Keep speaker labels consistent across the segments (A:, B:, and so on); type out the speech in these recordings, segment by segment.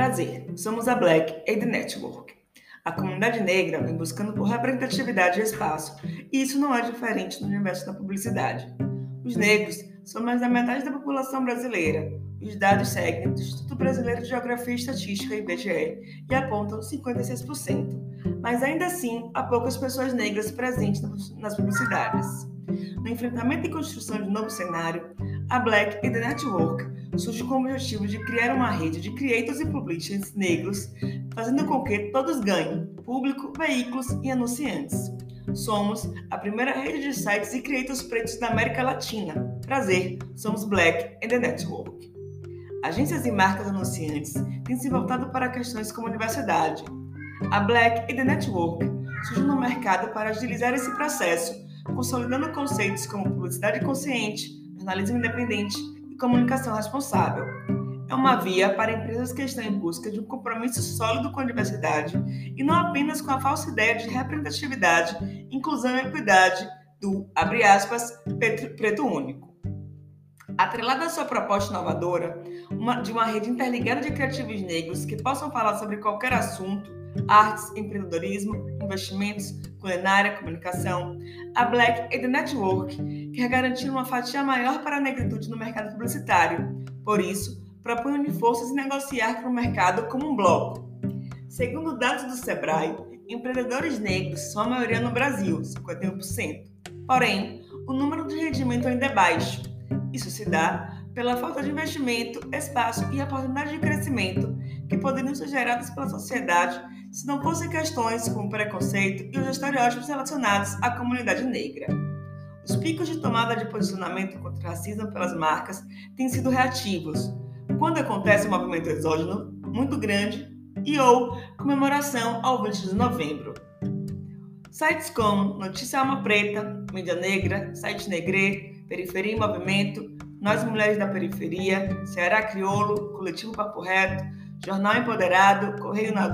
A: Prazer, somos a Black Aid Network. A comunidade negra vem buscando por representatividade e espaço, e isso não é diferente no universo da publicidade. Os negros são mais da metade da população brasileira. Os dados seguem do Instituto Brasileiro de Geografia e Estatística, IBGE, e apontam 56%. Mas ainda assim, há poucas pessoas negras presentes nas publicidades. No enfrentamento e construção de um novo cenário, a Black the Network surge com o objetivo de criar uma rede de creators e publishers negros, fazendo com que todos ganhem, público, veículos e anunciantes. Somos a primeira rede de sites e creators pretos da América Latina. Prazer, somos Black and the Network. Agências e marcas anunciantes têm se voltado para questões como diversidade. A Black and the Network surge no mercado para agilizar esse processo, consolidando conceitos como publicidade consciente, jornalismo independente comunicação responsável. É uma via para empresas que estão em busca de um compromisso sólido com a diversidade e não apenas com a falsa ideia de representatividade, inclusão e equidade do, abre aspas, preto, único. Atrelada à sua proposta inovadora, uma, de uma rede interligada de criativos negros que possam falar sobre qualquer assunto, artes, empreendedorismo, investimentos, culinária, comunicação, a Black Aid Network quer garantir uma fatia maior para a negritude no mercado publicitário. Por isso, propõe unir forças e negociar com o mercado como um bloco. Segundo dados do Sebrae, empreendedores negros são a maioria no Brasil, 51%. Porém, o número de rendimento ainda é baixo. Isso se dá pela falta de investimento, espaço e oportunidade de crescimento que poderiam ser geradas pela sociedade se não fossem questões como preconceito e os estereótipos relacionados à comunidade negra. Os picos de tomada de posicionamento contra o racismo pelas marcas têm sido reativos, quando acontece um movimento exógeno muito grande e ou comemoração ao 20 de novembro. Sites como Notícia Alma Preta, Mídia Negra, Site Negre, Periferia em Movimento, Nós Mulheres da Periferia, Ceará Criolo, Coletivo Papo Reto, Jornal Empoderado, Correio na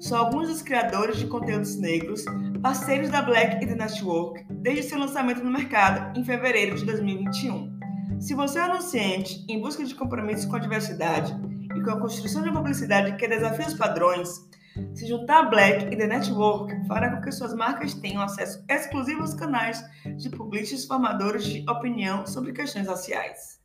A: são alguns dos criadores de conteúdos negros, parceiros da Black the Network, desde seu lançamento no mercado em fevereiro de 2021. Se você é anunciante em busca de compromisso com a diversidade e com a construção de uma publicidade que desafia os padrões, se juntar a Black e The Network fará com que suas marcas tenham acesso exclusivo aos canais de publicistas formadores de opinião sobre questões raciais.